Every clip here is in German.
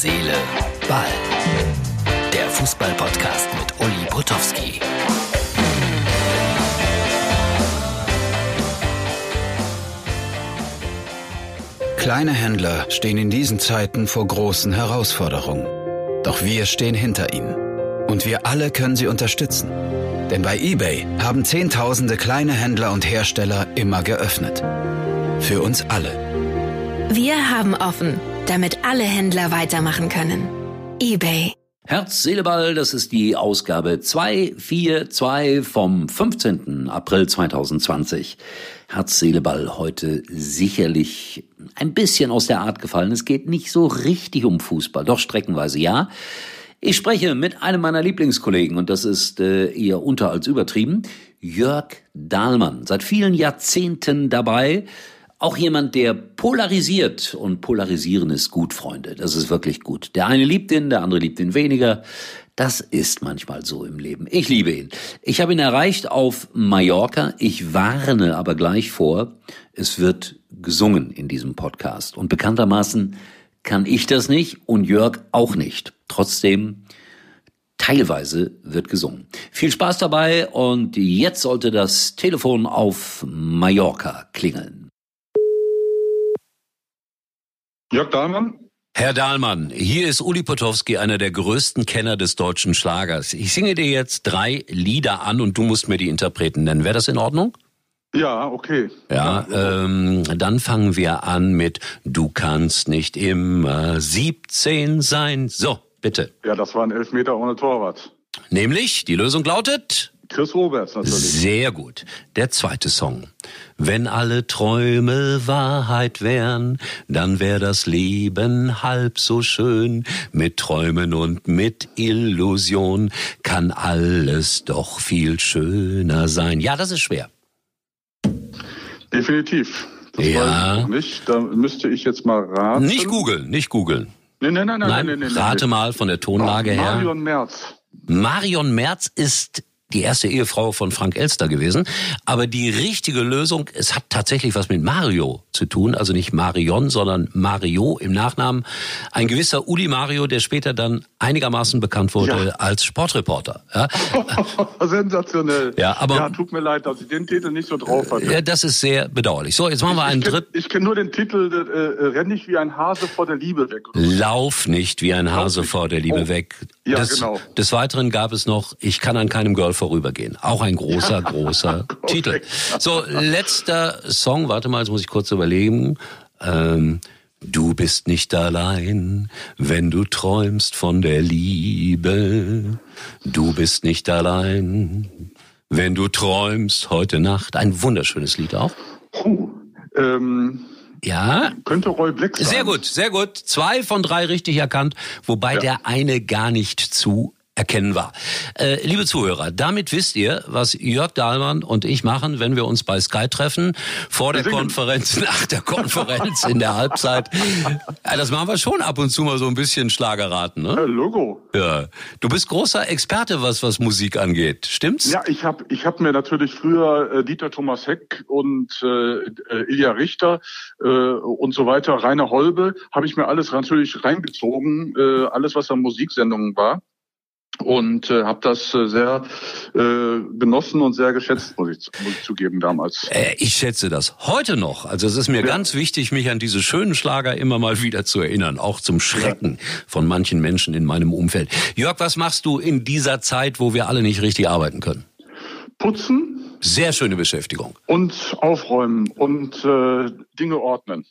Seele, Ball. Der Fußball-Podcast mit Uli Potowski. Kleine Händler stehen in diesen Zeiten vor großen Herausforderungen. Doch wir stehen hinter ihnen. Und wir alle können sie unterstützen. Denn bei eBay haben Zehntausende kleine Händler und Hersteller immer geöffnet. Für uns alle. Wir haben offen, damit alle Händler weitermachen können. eBay. Herz, Seele, Ball, das ist die Ausgabe 242 vom 15. April 2020. Herz, Seele, Ball heute sicherlich ein bisschen aus der Art gefallen. Es geht nicht so richtig um Fußball, doch streckenweise ja. Ich spreche mit einem meiner Lieblingskollegen und das ist äh, eher unter als übertrieben, Jörg Dahlmann. Seit vielen Jahrzehnten dabei, auch jemand, der polarisiert und polarisieren ist gut, Freunde. Das ist wirklich gut. Der eine liebt ihn, der andere liebt ihn weniger. Das ist manchmal so im Leben. Ich liebe ihn. Ich habe ihn erreicht auf Mallorca. Ich warne aber gleich vor, es wird gesungen in diesem Podcast. Und bekanntermaßen kann ich das nicht und Jörg auch nicht. Trotzdem, teilweise wird gesungen. Viel Spaß dabei und jetzt sollte das Telefon auf Mallorca klingeln. Jörg Dahlmann? Herr Dahlmann, hier ist Uli Potowski, einer der größten Kenner des deutschen Schlagers. Ich singe dir jetzt drei Lieder an und du musst mir die Interpreten nennen. Wäre das in Ordnung? Ja, okay. Ja, ähm, dann fangen wir an mit Du kannst nicht immer 17 sein. So, bitte. Ja, das war ein Elfmeter ohne Torwart. Nämlich, die Lösung lautet? Chris Roberts natürlich. Sehr gut. Der zweite Song. Wenn alle Träume Wahrheit wären, dann wär das Leben halb so schön. Mit Träumen und mit Illusion kann alles doch viel schöner sein. Ja, das ist schwer. Definitiv. Das Ja. weiß ich nicht. Da müsste ich jetzt mal raten. Nicht googeln, nicht googeln. Nein, nein, Nein, nein, nein, nein. rate mal von der Tonlage her. Marion Merz. Marion Merz ist die erste Ehefrau von Frank Elster gewesen. Aber die richtige Lösung, es hat tatsächlich was mit Mario zu tun. Also nicht Marion, sondern Mario im Nachnamen. Ein gewisser Uli Mario, der später dann einigermaßen bekannt wurde Ja. als Sportreporter. Ja, Sensationell. Ja, aber- Ja, tut mir leid, dass ich den Titel nicht so drauf hatte. ja, das ist sehr bedauerlich. So, jetzt machen wir einen ich kenne dritten. kenn nur den Titel, äh, äh, renn nicht wie ein Hase vor der Liebe weg. Lauf nicht wie ein Hase vor der Liebe Oh. weg. Ja, des, genau. des Weiteren gab es noch Ich kann an keinem Girl vorübergehen. Auch ein großer, großer. Titel. So, letzter Song. Warte mal, jetzt muss ich kurz überlegen. Ähm, du bist nicht allein, wenn du träumst von der Liebe. Du bist nicht allein, wenn du träumst heute Nacht. Ein wunderschönes Lied auch. Puh. Ähm, Ja, könnte Roy Black sein. Sehr gut, sehr gut. Zwei von drei richtig erkannt, wobei Ja. der eine gar nicht zu erkennen war. Äh, liebe Zuhörer, damit wisst ihr, was Jörg Dahlmann und ich machen, wenn wir uns bei Sky treffen, vor der. Konferenz, nach der Konferenz, in der Halbzeit. Ja, das machen wir schon ab und zu mal so ein bisschen Schlagerraten. Ne? Äh, Logo. Ja. Du bist großer Experte, was, was Musik angeht. Stimmt's? Ja, ich habe ich hab mir natürlich früher äh, Dieter Thomas Heck und äh, äh, Ilja Richter äh, und so weiter, Rainer Holbe, habe ich mir alles natürlich reingezogen, äh, alles was an Musiksendungen war. Und äh, habe das äh, sehr äh, genossen und sehr geschätzt, muss ich, muss ich zugeben, damals. Äh, ich schätze das heute noch. Also es ist mir ganz wichtig, mich an diese schönen Schlager immer mal wieder zu erinnern, auch zum Schrecken von manchen Menschen in meinem Umfeld. Jörg, was machst du in dieser Zeit, wo wir alle nicht richtig arbeiten können? Putzen Sehr schöne Beschäftigung. und aufräumen und äh, Dinge ordnen.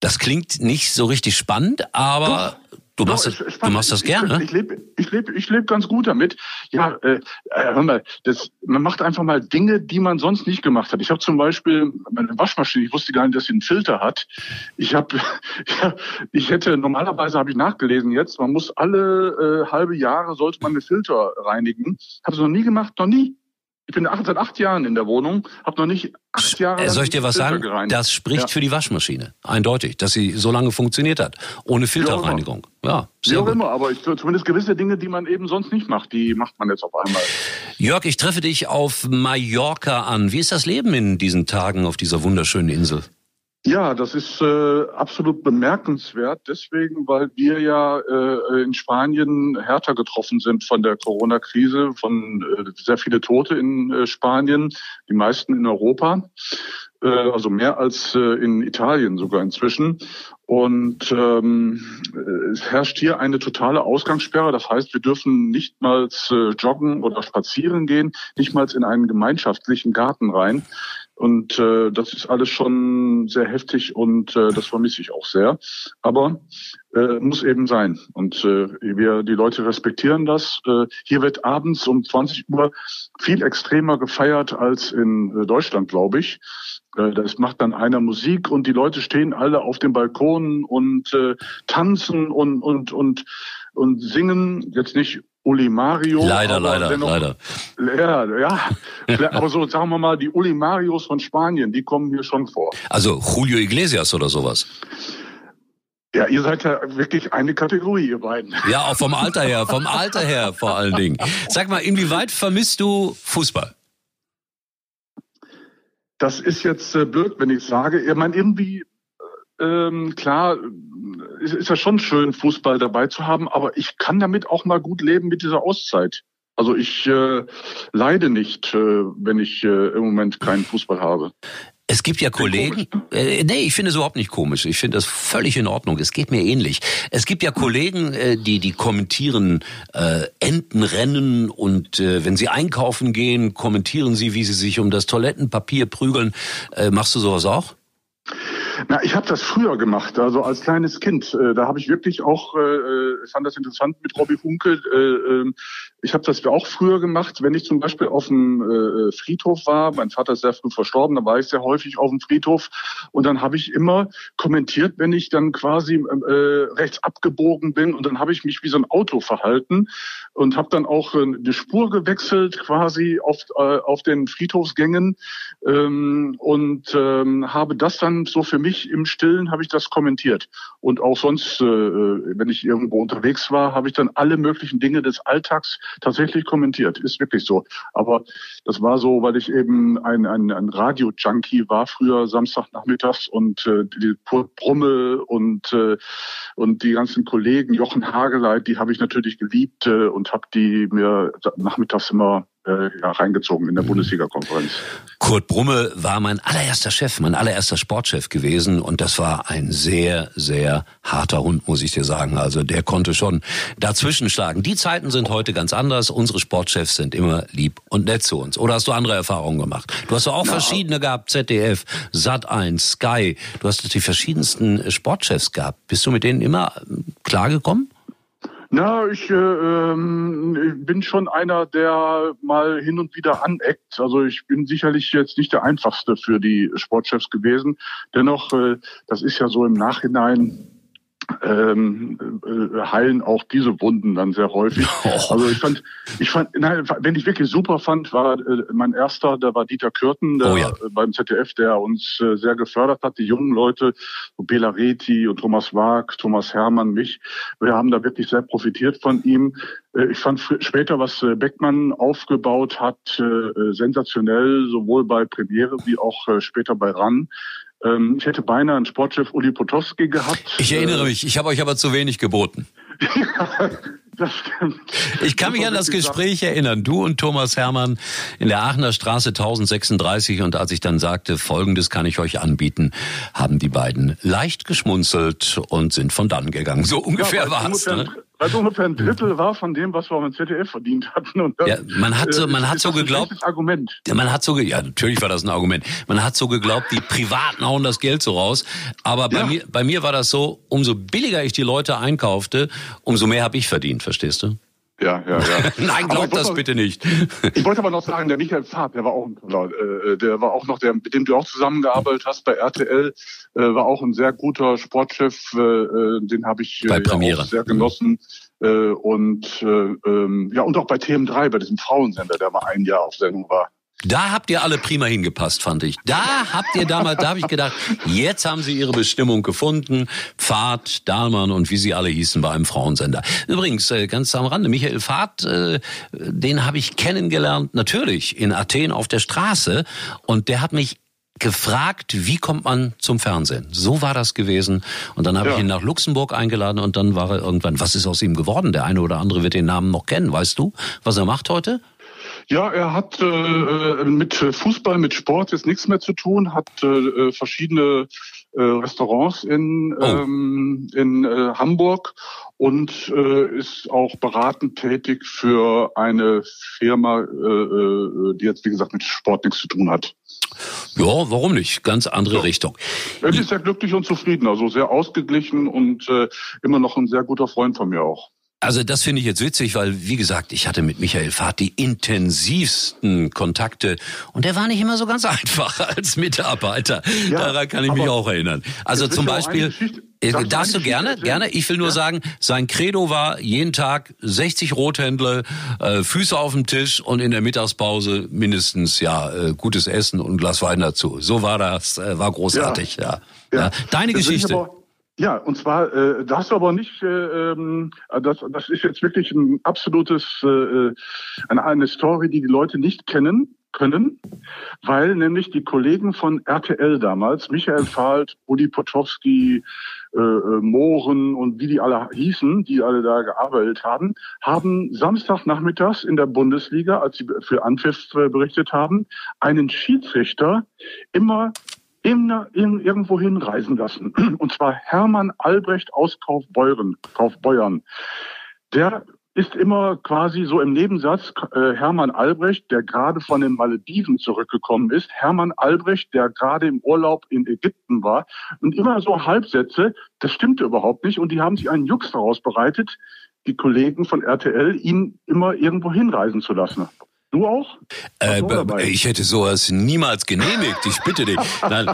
Das klingt nicht so richtig spannend, aber du machst, Doch, das, du machst das gerne. Ich lebe ich lebe, ich lebe ganz gut damit. Ja, äh, äh, hör mal, das, man macht einfach mal Dinge, die man sonst nicht gemacht hat. Ich habe zum Beispiel meine Waschmaschine, ich wusste gar nicht, dass sie einen Filter hat. Ich habe, ja, ich hätte, normalerweise habe ich nachgelesen jetzt, man muss alle äh, halbe Jahre, sollte man den Filter reinigen. Habe es noch nie gemacht, noch nie. Ich bin acht, seit acht Jahren in der Wohnung, habe noch nicht acht Jahre Äh, Soll ich dir was Filter sagen? gereinigt. Das spricht Ja. für die Waschmaschine. Eindeutig, dass sie so lange funktioniert hat. Ohne Filterreinigung. Ja, Wie sehr auch gut. immer, aber ich, zumindest gewisse Dinge, die man eben sonst nicht macht, die macht man jetzt auf einmal. Jörg, ich treffe dich auf Mallorca an. Wie ist das Leben in diesen Tagen auf dieser wunderschönen Insel? Ja, das ist äh, absolut bemerkenswert, deswegen, weil wir ja äh, in Spanien härter getroffen sind von der Corona-Krise, von äh, sehr viele Tote in äh, Spanien, die meisten in Europa, äh, also mehr als äh, in Italien sogar inzwischen. Und ähm, es herrscht hier eine totale Ausgangssperre. Das heißt, wir dürfen nicht mal äh, joggen oder spazieren gehen, nicht mal in einen gemeinschaftlichen Garten rein. Und äh, das ist alles schon sehr heftig und äh, das vermisse ich auch sehr. Aber äh, muss eben sein. Und äh, wir, die Leute respektieren das. Äh, hier wird abends um 20 Uhr viel extremer gefeiert als in äh, Deutschland, glaube ich. Äh, das macht dann einer Musik und die Leute stehen alle auf dem Balkon und äh, tanzen und und und und singen jetzt nicht Uli Mario. Leider, leider, dennoch, leider. Ja, ja. aber so sagen wir mal, die Uli Marios von Spanien, die kommen hier schon vor. Also Julio Iglesias oder sowas. Ja, ihr seid ja wirklich eine Kategorie, ihr beiden. Ja, auch vom Alter her, vom Alter her vor allen Dingen. Sag mal, inwieweit vermisst du Fußball? Das ist jetzt äh, blöd, wenn ich sage. Ich meine, irgendwie ähm, klar, ist, ist ja schon schön, Fußball dabei zu haben, aber ich kann damit auch mal gut leben mit dieser Auszeit. Also ich äh, leide nicht, äh, wenn ich äh, im Moment keinen Fußball habe. Es gibt ja Kollegen, äh, nee, ich finde es überhaupt nicht komisch. Ich finde das völlig in Ordnung. Es geht mir ähnlich. Es gibt ja Kollegen, äh, die die kommentieren äh, Entenrennen und äh, wenn sie einkaufen gehen, kommentieren sie, wie sie sich um das Toilettenpapier prügeln. Äh, machst du sowas auch? Na, ich habe das früher gemacht, also als kleines Kind. Äh, da habe ich wirklich auch, äh, äh fand das interessant mit Robbie Hunkel. Äh, ich habe das auch früher gemacht, wenn ich zum Beispiel auf dem äh, Friedhof war. Mein Vater ist sehr früh verstorben, da war ich sehr häufig auf dem Friedhof. Und dann habe ich immer kommentiert, wenn ich dann quasi äh, rechts abgebogen bin. Und dann habe ich mich wie so ein Auto verhalten und habe dann auch äh, eine Spur gewechselt quasi auf, äh, auf den Friedhofsgängen. Ähm, und ähm, habe das dann so für mich im Stillen habe ich das kommentiert. Und auch sonst, äh, wenn ich irgendwo unterwegs war, habe ich dann alle möglichen Dinge des Alltags tatsächlich kommentiert. Ist wirklich so. Aber das war so, weil ich eben ein, ein, ein Radio-Junkie war früher Samstagnachmittags und äh, die Brummel und, äh, und die ganzen Kollegen, Jochen Hageleit, die habe ich natürlich geliebt äh, und habe die mir nachmittags immer äh, ja, reingezogen in der mhm. Bundesliga-Konferenz. Kurt Brumme war mein allererster Chef, mein allererster Sportchef gewesen und das war ein sehr, sehr harter Hund, muss ich dir sagen. Also der konnte schon dazwischen schlagen. Die Zeiten sind heute ganz anders. Unsere Sportchefs sind immer lieb und nett zu uns. Oder hast du andere Erfahrungen gemacht? Du hast auch ja. verschiedene gehabt, ZDF, Sat1, Sky. Du hast die verschiedensten Sportchefs gehabt. Bist du mit denen immer klargekommen? Na, ich, äh, ähm, bin schon einer, der mal hin und wieder aneckt. Also ich bin sicherlich jetzt nicht der einfachste für die Sportchefs gewesen. Dennoch, äh, das ist ja so im Nachhinein ähm, äh, heilen auch diese Wunden dann sehr häufig. Also ich fand, ich fand, nein, wenn ich wirklich super fand, war äh, mein erster, der war Dieter Kürten, der oh ja. beim ZDF, der uns äh, sehr gefördert hat, die jungen Leute, so Bela Reti und Thomas Wag, Thomas Hermann, mich. Wir haben da wirklich sehr profitiert von ihm. Äh, ich fand später, was äh, Beckmann aufgebaut hat, sensationell, sowohl bei Premiere wie auch später bei RAN. Ähm, ich hätte beinahe einen Sportchef Uli Potowski gehabt. Ich erinnere mich, ich habe euch aber zu wenig geboten. ja, das stimmt. Ich kann mich an das Gespräch erinnern. Du und Thomas Hermann in der Aachener Straße 1036 und als ich dann sagte, Folgendes kann ich euch anbieten, haben die beiden leicht geschmunzelt und sind von dann gegangen. So ungefähr ja, war es. Ne? Weil ungefähr ein Drittel war von dem, was wir beim ZDF verdient hatten. Und das, ja, man hat so, man äh, hat so geglaubt. Argument. Man hat so, ja, natürlich war das ein Argument. Man hat so geglaubt, die Privaten hauen das Geld so raus. Aber bei ja. mir, bei mir war das so, umso billiger ich die Leute einkaufte, umso mehr habe ich verdient, verstehst du? Ja, ja, ja. Nein, glaub das bitte nicht. ich wollte aber noch sagen, der Michael Pfad, der war auch ein toller, äh, der war auch noch der, mit dem du auch zusammengearbeitet hast bei RTL, äh, war auch ein sehr guter Sportchef, äh, äh den habe ich äh, auch sehr genossen. Äh, und äh, ähm, ja, und auch bei TM3, bei diesem Frauensender, der mal ein Jahr auf Sendung war. Da habt ihr alle prima hingepasst, fand ich. Da habt ihr damals, da habe ich gedacht, jetzt haben sie ihre Bestimmung gefunden. Pfad, Dahlmann und wie sie alle hießen bei einem Frauensender. Übrigens, äh, ganz am Rande, Michael Pfad, äh, den habe ich kennengelernt, natürlich in Athen auf der Straße. Und der hat mich gefragt, wie kommt man zum Fernsehen? So war das gewesen. Und dann habe ja. ich ihn nach Luxemburg eingeladen und dann war er irgendwann, was ist aus ihm geworden? Der eine oder andere wird den Namen noch kennen. Weißt du, was er macht heute? Ja, er hat äh, mit Fußball, mit Sport jetzt nichts mehr zu tun, hat äh, verschiedene äh, Restaurants in, oh. ähm, in äh, Hamburg und äh, ist auch beratend tätig für eine Firma, äh, äh, die jetzt wie gesagt mit Sport nichts zu tun hat. Ja, warum nicht? Ganz andere ja. Richtung. Er ist sehr glücklich und zufrieden, also sehr ausgeglichen und äh, immer noch ein sehr guter Freund von mir auch. Also das finde ich jetzt witzig, weil wie gesagt, ich hatte mit Michael Fahrt die intensivsten Kontakte und der war nicht immer so ganz einfach als Mitarbeiter. Ja, Daran kann ich mich auch erinnern. Also zum Beispiel, äh, darfst du gerne, gerne. Ich will nur ja. sagen, sein Credo war jeden Tag 60 Rothändler, äh, Füße auf dem Tisch und in der Mittagspause mindestens ja äh, gutes Essen und ein Glas Wein dazu. So war das, äh, war großartig. Ja. ja. ja. Deine das Geschichte. Ja, und zwar, äh, das aber nicht, äh, ähm, das, das ist jetzt wirklich ein absolutes, äh, äh, eine, eine Story, die die Leute nicht kennen können, weil nämlich die Kollegen von RTL damals, Michael Fahlt, Uli Potowski, äh, äh, Mohren und wie die alle hießen, die alle da gearbeitet haben, haben Samstagnachmittags in der Bundesliga, als sie für Anpfiff äh, berichtet haben, einen Schiedsrichter immer in, in, irgendwo hinreisen lassen. Und zwar Hermann Albrecht aus Kaufbeuren, Kaufbeuern. Der ist immer quasi so im Nebensatz äh, Hermann Albrecht, der gerade von den Malediven zurückgekommen ist, Hermann Albrecht, der gerade im Urlaub in Ägypten war und immer so Halbsätze, das stimmte überhaupt nicht und die haben sich einen Jux daraus bereitet, die Kollegen von RTL, ihn immer irgendwo hinreisen zu lassen. Du auch? Äh, ich hätte sowas niemals genehmigt. Ich bitte dich. Nein,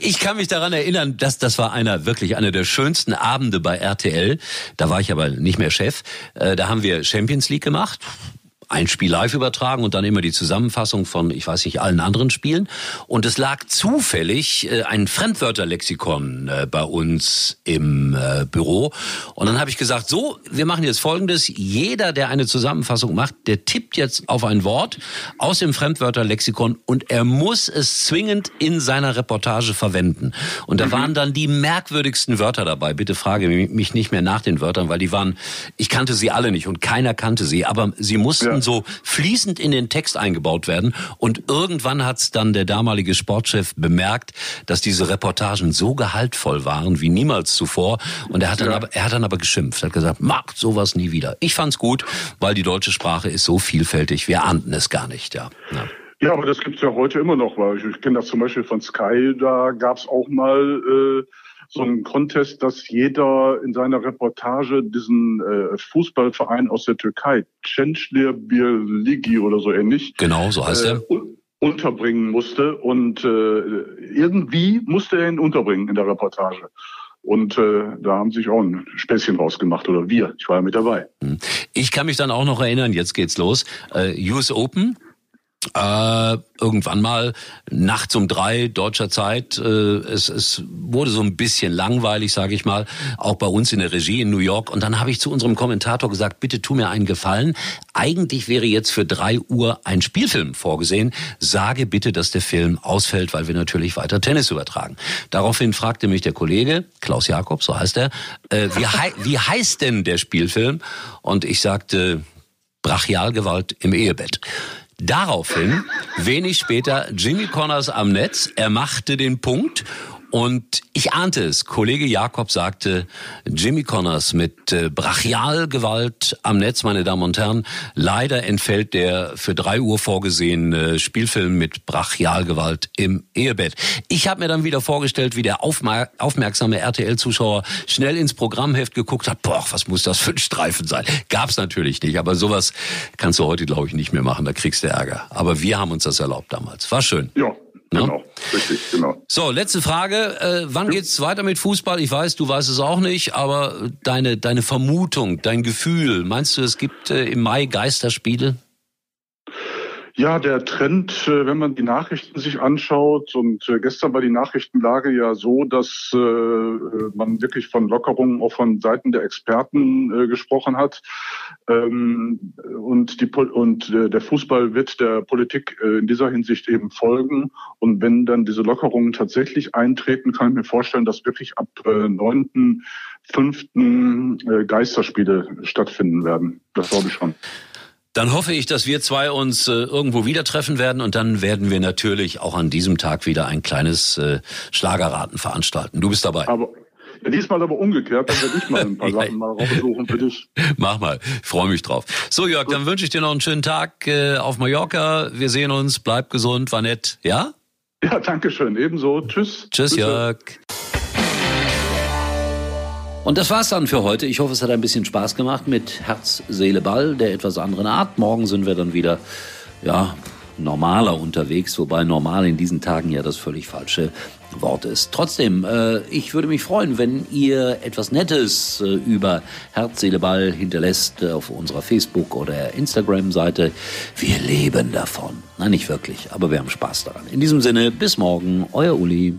ich kann mich daran erinnern, dass das war einer wirklich einer der schönsten Abende bei RTL. Da war ich aber nicht mehr Chef. Äh, da haben wir Champions League gemacht ein Spiel live übertragen und dann immer die Zusammenfassung von, ich weiß nicht, allen anderen Spielen. Und es lag zufällig äh, ein Fremdwörterlexikon äh, bei uns im äh, Büro. Und dann habe ich gesagt, so, wir machen jetzt Folgendes. Jeder, der eine Zusammenfassung macht, der tippt jetzt auf ein Wort aus dem Fremdwörterlexikon und er muss es zwingend in seiner Reportage verwenden. Und da mhm. waren dann die merkwürdigsten Wörter dabei. Bitte frage mich nicht mehr nach den Wörtern, weil die waren, ich kannte sie alle nicht und keiner kannte sie, aber sie mussten ja so fließend in den Text eingebaut werden. Und irgendwann hat es dann der damalige Sportchef bemerkt, dass diese Reportagen so gehaltvoll waren wie niemals zuvor. Und er hat dann, ja. aber, er hat dann aber geschimpft, hat gesagt, macht sowas nie wieder. Ich fand's gut, weil die deutsche Sprache ist so vielfältig, wir ahnten es gar nicht, ja. ja. Ja, aber das gibt's ja heute immer noch, weil ich, ich kenne das zum Beispiel von Sky, da gab's auch mal äh, so ein Contest, dass jeder in seiner Reportage diesen äh, Fußballverein aus der Türkei, Cençlir Birligi oder so ähnlich. Genau, so heißt äh, er. Unterbringen musste und äh, irgendwie musste er ihn unterbringen in der Reportage. Und äh, da haben sich auch ein Späßchen rausgemacht oder wir. Ich war ja mit dabei. Hm. Ich kann mich dann auch noch erinnern, jetzt geht's los. Äh, US Open, äh, irgendwann mal nachts um drei deutscher Zeit. Äh, es, es wurde so ein bisschen langweilig, sage ich mal, auch bei uns in der Regie in New York. Und dann habe ich zu unserem Kommentator gesagt, bitte tu mir einen Gefallen. Eigentlich wäre jetzt für drei Uhr ein Spielfilm vorgesehen. Sage bitte, dass der Film ausfällt, weil wir natürlich weiter Tennis übertragen. Daraufhin fragte mich der Kollege, Klaus Jakob, so heißt er, äh, wie, hei wie heißt denn der Spielfilm? Und ich sagte, Brachialgewalt im Ehebett. Daraufhin, wenig später, Jimmy Connors am Netz. Er machte den Punkt und ich ahnte es. Kollege Jakob sagte, Jimmy Connors mit äh, Brachialgewalt am Netz, meine Damen und Herren. Leider entfällt der für drei Uhr vorgesehene Spielfilm mit Brachialgewalt im Ehebett. Ich habe mir dann wieder vorgestellt, wie der aufmer aufmerksame RTL-Zuschauer schnell ins Programmheft geguckt hat. Boah, was muss das für ein Streifen sein? Gab's natürlich nicht, aber sowas kannst du heute, glaube ich, nicht mehr machen. Da kriegst du Ärger. Aber wir haben uns das erlaubt damals. War schön. Ja, Ne? Genau, richtig, genau. So, letzte Frage. Äh, wann geht's weiter mit Fußball? Ich weiß, du weißt es auch nicht, aber deine, deine Vermutung, dein Gefühl, meinst du, es gibt äh, im Mai Geisterspiele? Ja, der Trend, äh, wenn man die Nachrichten sich anschaut, und äh, gestern war die Nachrichtenlage ja so, dass äh, man wirklich von Lockerungen auch von Seiten der Experten gesprochen hat. Ähm, und, die, und der Fußball wird der Politik in dieser Hinsicht eben folgen. Und wenn dann diese Lockerungen tatsächlich eintreten, kann ich mir vorstellen, dass wirklich ab äh, 9., 5. Äh, Geisterspiele stattfinden werden. Das glaube ich schon. Dann hoffe ich, dass wir zwei uns äh, irgendwo wieder treffen werden und dann werden wir natürlich auch an diesem Tag wieder ein kleines äh, Schlagerraten veranstalten. Du bist dabei. Aber ja, diesmal aber umgekehrt, dann werde ich mal ein paar Sachen mal raussuchen für dich. Mach mal, freue mich drauf. So Jörg, Gut. dann wünsche ich dir noch einen schönen Tag äh, auf Mallorca. Wir sehen uns, bleib gesund, war nett, ja? Ja, danke schön, ebenso. Tschüss. Tschüss, Grüße. Jörg. Und das war's dann für heute. Ich hoffe, es hat ein bisschen Spaß gemacht mit Herz, Seele, Ball, der etwas anderen Art. Morgen sind wir dann wieder, ja, normaler unterwegs, wobei normal in diesen Tagen ja das völlig falsche Wort ist. Trotzdem, äh, ich würde mich freuen, wenn ihr etwas Nettes äh, über Herz, Seele, Ball hinterlässt äh, auf unserer Facebook- oder Instagram-Seite. Wir leben davon. Nein, nicht wirklich, aber wir haben Spaß daran. In diesem Sinne, bis morgen, euer Uli.